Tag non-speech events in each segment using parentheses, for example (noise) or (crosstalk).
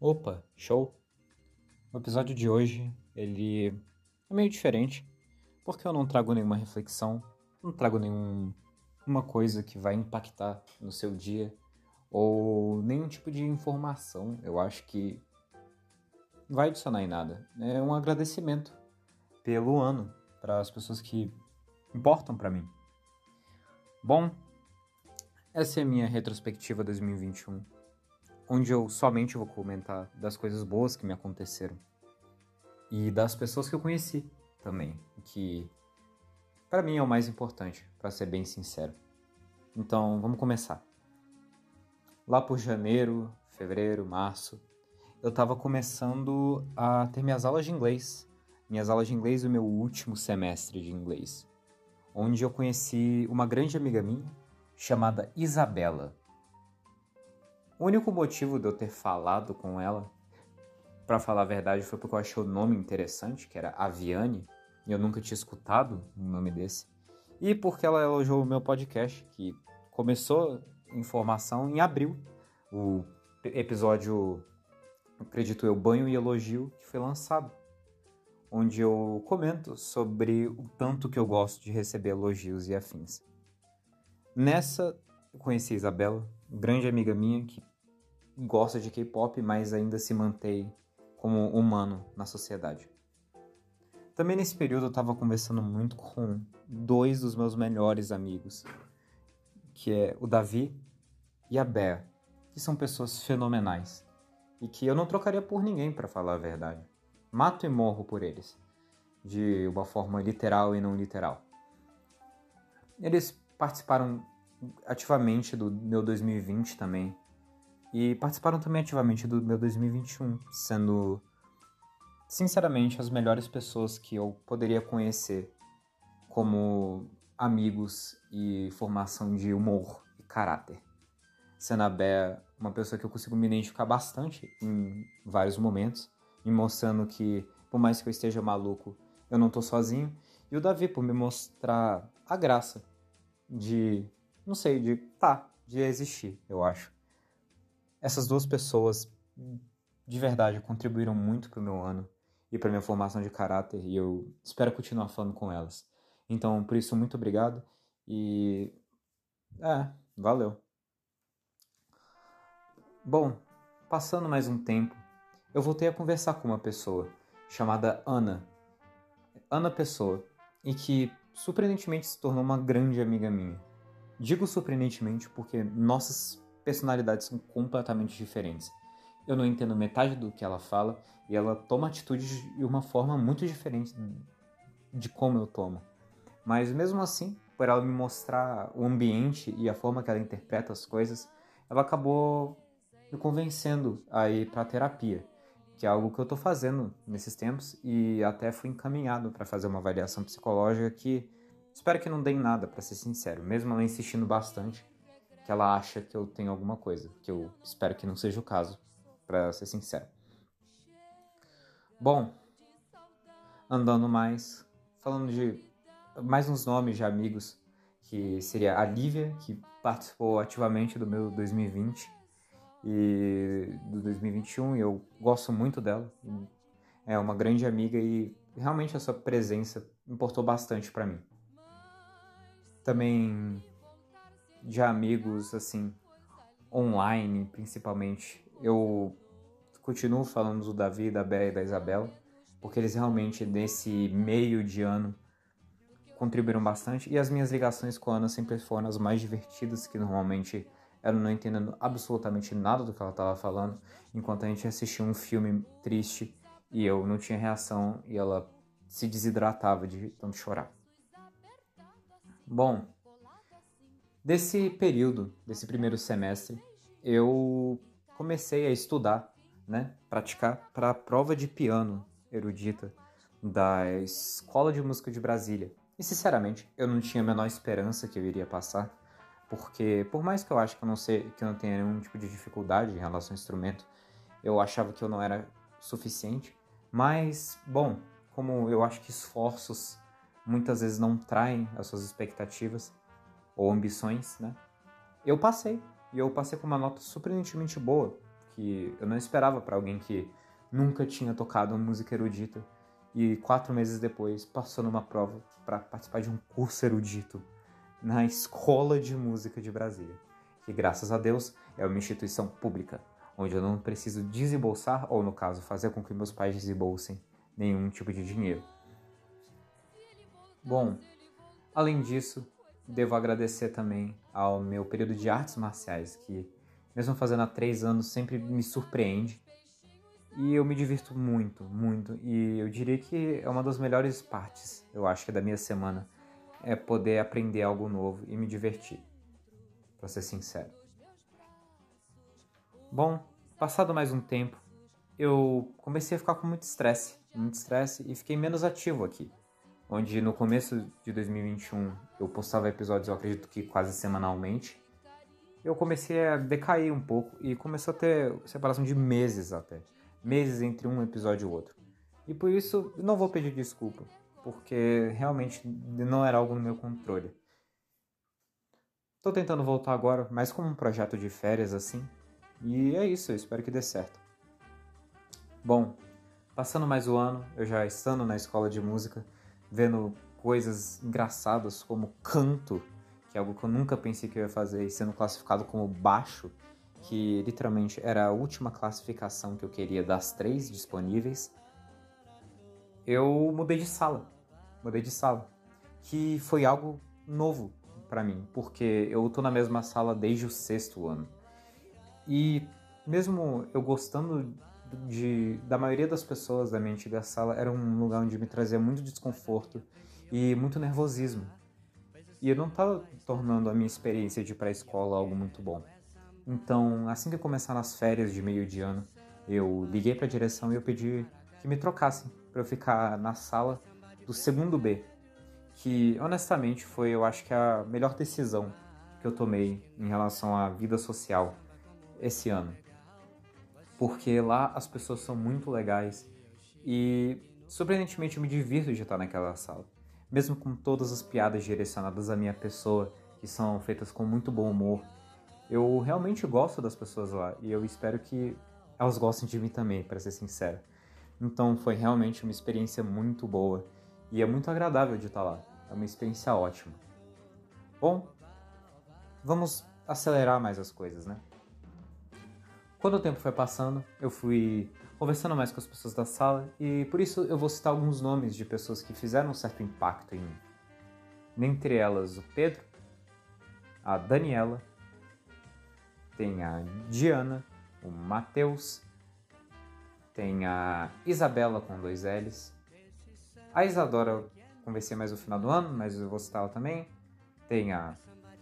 Opa, show! O episódio de hoje, ele é meio diferente, porque eu não trago nenhuma reflexão, não trago nenhuma coisa que vai impactar no seu dia, ou nenhum tipo de informação, eu acho que vai adicionar em nada. É um agradecimento pelo ano, para as pessoas que importam para mim. Bom, essa é a minha retrospectiva 2021 onde eu somente vou comentar das coisas boas que me aconteceram e das pessoas que eu conheci também, que para mim é o mais importante, para ser bem sincero. Então, vamos começar. Lá por janeiro, fevereiro, março, eu estava começando a ter minhas aulas de inglês, minhas aulas de inglês do meu último semestre de inglês, onde eu conheci uma grande amiga minha chamada Isabela. O único motivo de eu ter falado com ela, para falar a verdade, foi porque eu achei o nome interessante, que era Aviane, e eu nunca tinha escutado um nome desse. E porque ela elogiou o meu podcast, que começou em formação em abril. O episódio, acredito eu, Banho e Elogio, que foi lançado. Onde eu comento sobre o tanto que eu gosto de receber elogios e afins. Nessa, eu conheci a Isabela, grande amiga minha que gosta de K-pop, mas ainda se mantém como humano na sociedade. Também nesse período eu estava conversando muito com dois dos meus melhores amigos, que é o Davi e a Bea, que são pessoas fenomenais e que eu não trocaria por ninguém para falar a verdade. Mato e morro por eles, de uma forma literal e não literal. Eles participaram ativamente do meu 2020 também, e participaram também ativamente do meu 2021, sendo sinceramente as melhores pessoas que eu poderia conhecer como amigos e formação de humor e caráter. Sendo a Bea uma pessoa que eu consigo me identificar bastante em vários momentos, me mostrando que, por mais que eu esteja maluco, eu não tô sozinho. E o Davi por me mostrar a graça de, não sei, de tá, de existir, eu acho. Essas duas pessoas de verdade contribuíram muito para o meu ano e para minha formação de caráter e eu espero continuar falando com elas. Então, por isso, muito obrigado e. É, valeu. Bom, passando mais um tempo, eu voltei a conversar com uma pessoa chamada Ana. Ana Pessoa, e que surpreendentemente se tornou uma grande amiga minha. Digo surpreendentemente porque nossas personalidades são completamente diferentes. Eu não entendo metade do que ela fala e ela toma atitudes de uma forma muito diferente de como eu tomo. Mas mesmo assim, por ela me mostrar o ambiente e a forma que ela interpreta as coisas, ela acabou me convencendo a ir para terapia, que é algo que eu estou fazendo nesses tempos e até fui encaminhado para fazer uma avaliação psicológica que espero que não dê em nada, para ser sincero, mesmo ela insistindo bastante que ela acha que eu tenho alguma coisa, que eu espero que não seja o caso, para ser sincero. Bom, andando mais, falando de mais uns nomes de amigos, que seria a Lívia, que participou ativamente do meu 2020 e do 2021, e eu gosto muito dela. É uma grande amiga e realmente a sua presença importou bastante para mim. Também de amigos, assim, online, principalmente. Eu continuo falando do Davi, da Bé e da Isabela, porque eles realmente, nesse meio de ano, contribuíram bastante. E as minhas ligações com a Ana sempre foram as mais divertidas, que normalmente eram não entendendo absolutamente nada do que ela estava falando, enquanto a gente assistia um filme triste e eu não tinha reação e ela se desidratava de tanto chorar. Bom, Desse período, desse primeiro semestre, eu comecei a estudar, né, praticar para a prova de piano erudita da Escola de Música de Brasília. E sinceramente, eu não tinha a menor esperança que eu iria passar, porque por mais que eu acho que eu não sei, que eu não tenha nenhum tipo de dificuldade em relação ao instrumento, eu achava que eu não era suficiente. Mas, bom, como eu acho que esforços muitas vezes não traem as suas expectativas, ou ambições, né? Eu passei, e eu passei com uma nota surpreendentemente boa, que eu não esperava para alguém que nunca tinha tocado música erudita e quatro meses depois passou numa prova para participar de um curso erudito na Escola de Música de Brasília, que graças a Deus é uma instituição pública, onde eu não preciso desembolsar, ou no caso, fazer com que meus pais desembolsem nenhum tipo de dinheiro. Bom, além disso, devo agradecer também ao meu período de artes marciais, que, mesmo fazendo há três anos, sempre me surpreende. E eu me divirto muito, muito. E eu diria que é uma das melhores partes, eu acho que, da minha semana é poder aprender algo novo e me divertir, para ser sincero. Bom, passado mais um tempo, eu comecei a ficar com muito estresse, muito estresse e fiquei menos ativo aqui. Onde no começo de 2021 eu postava episódios, eu acredito que quase semanalmente. Eu comecei a decair um pouco e começou a ter separação de meses até. Meses entre um episódio e outro. E por isso não vou pedir desculpa porque realmente não era algo no meu controle. Tô tentando voltar agora, mais como um projeto de férias assim. E é isso, eu espero que dê certo. Bom, passando mais o ano, eu já estando na escola de música, vendo coisas engraçadas como canto, que é algo que eu nunca pensei que eu ia fazer, e sendo classificado como baixo, que literalmente era a última classificação que eu queria das três disponíveis, eu mudei de sala mudei de sala, que foi algo novo para mim, porque eu tô na mesma sala desde o sexto ano. E mesmo eu gostando de, da maioria das pessoas da minha antiga sala, era um lugar onde me trazia muito desconforto e muito nervosismo. E eu não estava tornando a minha experiência de ir para a escola algo muito bom. Então, assim que começaram as férias de meio de ano, eu liguei para a direção e eu pedi que me trocassem para eu ficar na sala do segundo B, que honestamente foi, eu acho que a melhor decisão que eu tomei em relação à vida social esse ano. Porque lá as pessoas são muito legais e surpreendentemente eu me divirto de estar naquela sala. Mesmo com todas as piadas direcionadas à minha pessoa, que são feitas com muito bom humor, eu realmente gosto das pessoas lá e eu espero que elas gostem de mim também, para ser sincero. Então foi realmente uma experiência muito boa e é muito agradável de estar lá. É uma experiência ótima. Bom, vamos acelerar mais as coisas, né? Quando o tempo foi passando, eu fui conversando mais com as pessoas da sala e por isso eu vou citar alguns nomes de pessoas que fizeram um certo impacto em mim. Dentre elas, o Pedro, a Daniela, tem a Diana, o Matheus, tem a Isabela com dois L's, a Isadora eu conversei mais no final do ano, mas eu vou citar ela também. Tem a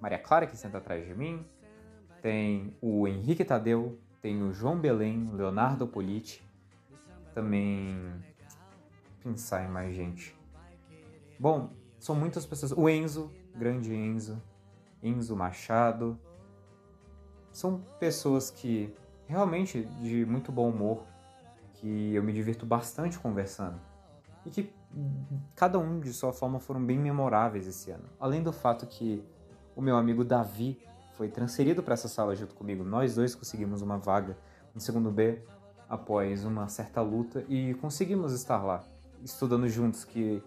Maria Clara, que senta atrás de mim. Tem o Henrique Tadeu. Tem o João Belém, Leonardo Politi. Também. Pensar em mais gente. Bom, são muitas pessoas. O Enzo, grande Enzo. Enzo Machado. São pessoas que realmente de muito bom humor, que eu me divirto bastante conversando. E que cada um de sua forma foram bem memoráveis esse ano. Além do fato que o meu amigo Davi foi transferido para essa sala junto comigo. Nós dois conseguimos uma vaga no segundo B após uma certa luta e conseguimos estar lá, estudando juntos, que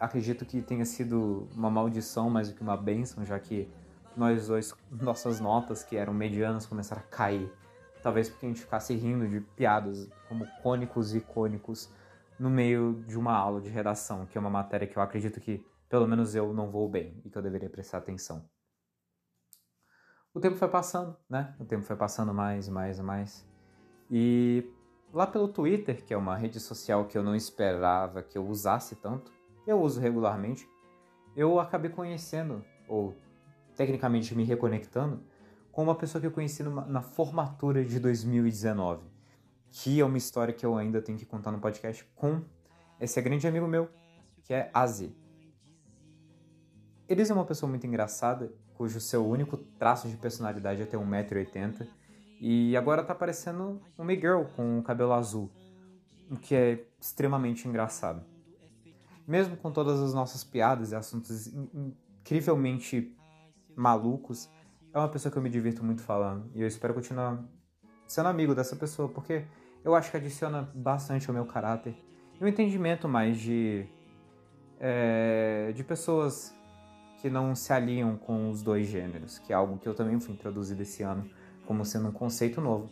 acredito que tenha sido uma maldição mais do que uma bênção, já que nós dois, (laughs) nossas notas, que eram medianas, começaram a cair. Talvez porque a gente ficasse rindo de piadas como cônicos e icônicos no meio de uma aula de redação, que é uma matéria que eu acredito que pelo menos eu não vou bem e que eu deveria prestar atenção. O tempo foi passando, né? O tempo foi passando mais, mais, mais. E lá pelo Twitter, que é uma rede social que eu não esperava que eu usasse tanto, eu uso regularmente, eu acabei conhecendo, ou tecnicamente me reconectando, com uma pessoa que eu conheci numa, na formatura de 2019 que é uma história que eu ainda tenho que contar no podcast com esse grande amigo meu, que é Azi. Eles é uma pessoa muito engraçada, cujo seu único traço de personalidade é ter 1,80m, e agora tá parecendo um Miguel com o cabelo azul, o que é extremamente engraçado. Mesmo com todas as nossas piadas e assuntos incrivelmente malucos, é uma pessoa que eu me divirto muito falando, e eu espero continuar sendo amigo dessa pessoa, porque eu acho que adiciona bastante ao meu caráter e um entendimento mais de, é, de pessoas que não se alinham com os dois gêneros, que é algo que eu também fui introduzido esse ano como sendo um conceito novo.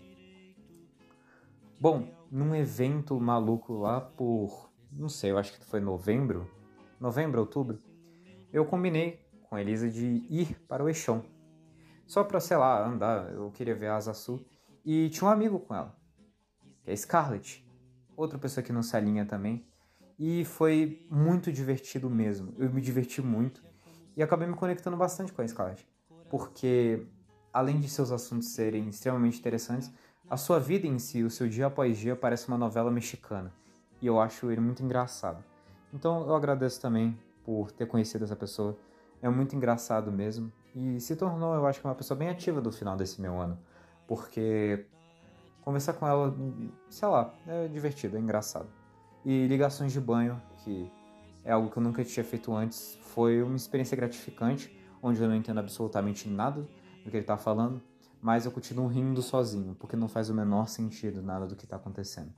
Bom, num evento maluco lá por, não sei, eu acho que foi novembro, novembro, outubro, eu combinei com a Elisa de ir para o Eixão. Só para, sei lá, andar, eu queria ver a Asa. E tinha um amigo com ela, que é Scarlett, outra pessoa que não se alinha também. E foi muito divertido mesmo. Eu me diverti muito e acabei me conectando bastante com a Scarlett, porque além de seus assuntos serem extremamente interessantes, a sua vida em si, o seu dia após dia, parece uma novela mexicana. E eu acho ele muito engraçado. Então eu agradeço também por ter conhecido essa pessoa. É muito engraçado mesmo. E se tornou, eu acho uma pessoa bem ativa do final desse meu ano. Porque conversar com ela, sei lá, é divertido, é engraçado. E ligações de banho, que é algo que eu nunca tinha feito antes, foi uma experiência gratificante, onde eu não entendo absolutamente nada do que ele está falando, mas eu continuo rindo sozinho, porque não faz o menor sentido nada do que está acontecendo.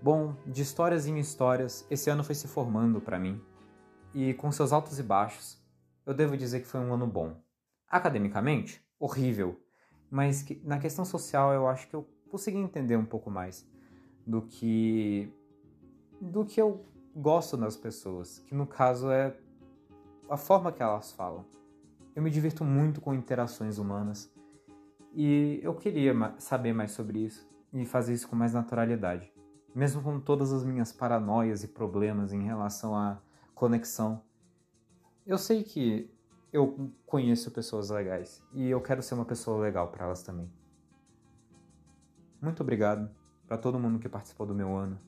Bom, de histórias em histórias, esse ano foi se formando para mim, e com seus altos e baixos, eu devo dizer que foi um ano bom. Academicamente, horrível, mas que, na questão social eu acho que eu consegui entender um pouco mais do que do que eu gosto nas pessoas, que no caso é a forma que elas falam. Eu me divirto muito com interações humanas e eu queria saber mais sobre isso e fazer isso com mais naturalidade. Mesmo com todas as minhas paranoias e problemas em relação à conexão, eu sei que eu conheço pessoas legais e eu quero ser uma pessoa legal para elas também. Muito obrigado para todo mundo que participou do meu ano,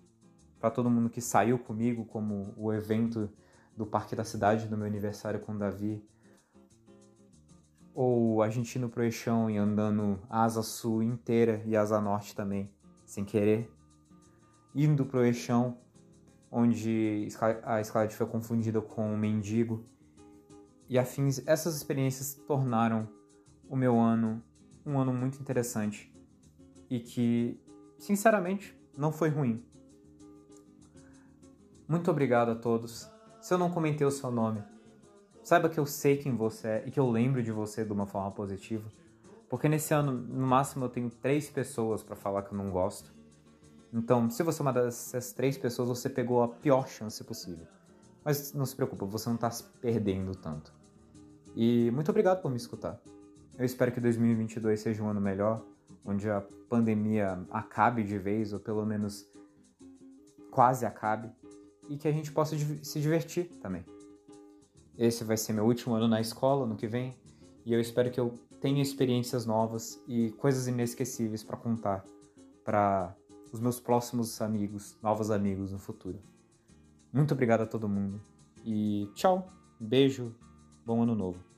para todo mundo que saiu comigo, como o evento do Parque da Cidade do meu aniversário com o Davi, ou a gente indo pro eixão e andando asa sul inteira e asa norte também, sem querer. Indo pro eixão, onde a Scarlett foi confundida com um mendigo. E afins, essas experiências tornaram o meu ano um ano muito interessante e que, sinceramente, não foi ruim. Muito obrigado a todos. Se eu não comentei o seu nome, Saiba que eu sei quem você é e que eu lembro de você de uma forma positiva. Porque nesse ano, no máximo, eu tenho três pessoas para falar que eu não gosto. Então, se você é uma dessas três pessoas, você pegou a pior chance possível. Mas não se preocupe, você não está se perdendo tanto. E muito obrigado por me escutar. Eu espero que 2022 seja um ano melhor, onde a pandemia acabe de vez, ou pelo menos quase acabe, e que a gente possa se divertir também. Esse vai ser meu último ano na escola no que vem e eu espero que eu tenha experiências novas e coisas inesquecíveis para contar para os meus próximos amigos, novos amigos no futuro. Muito obrigado a todo mundo e tchau, beijo, bom ano novo.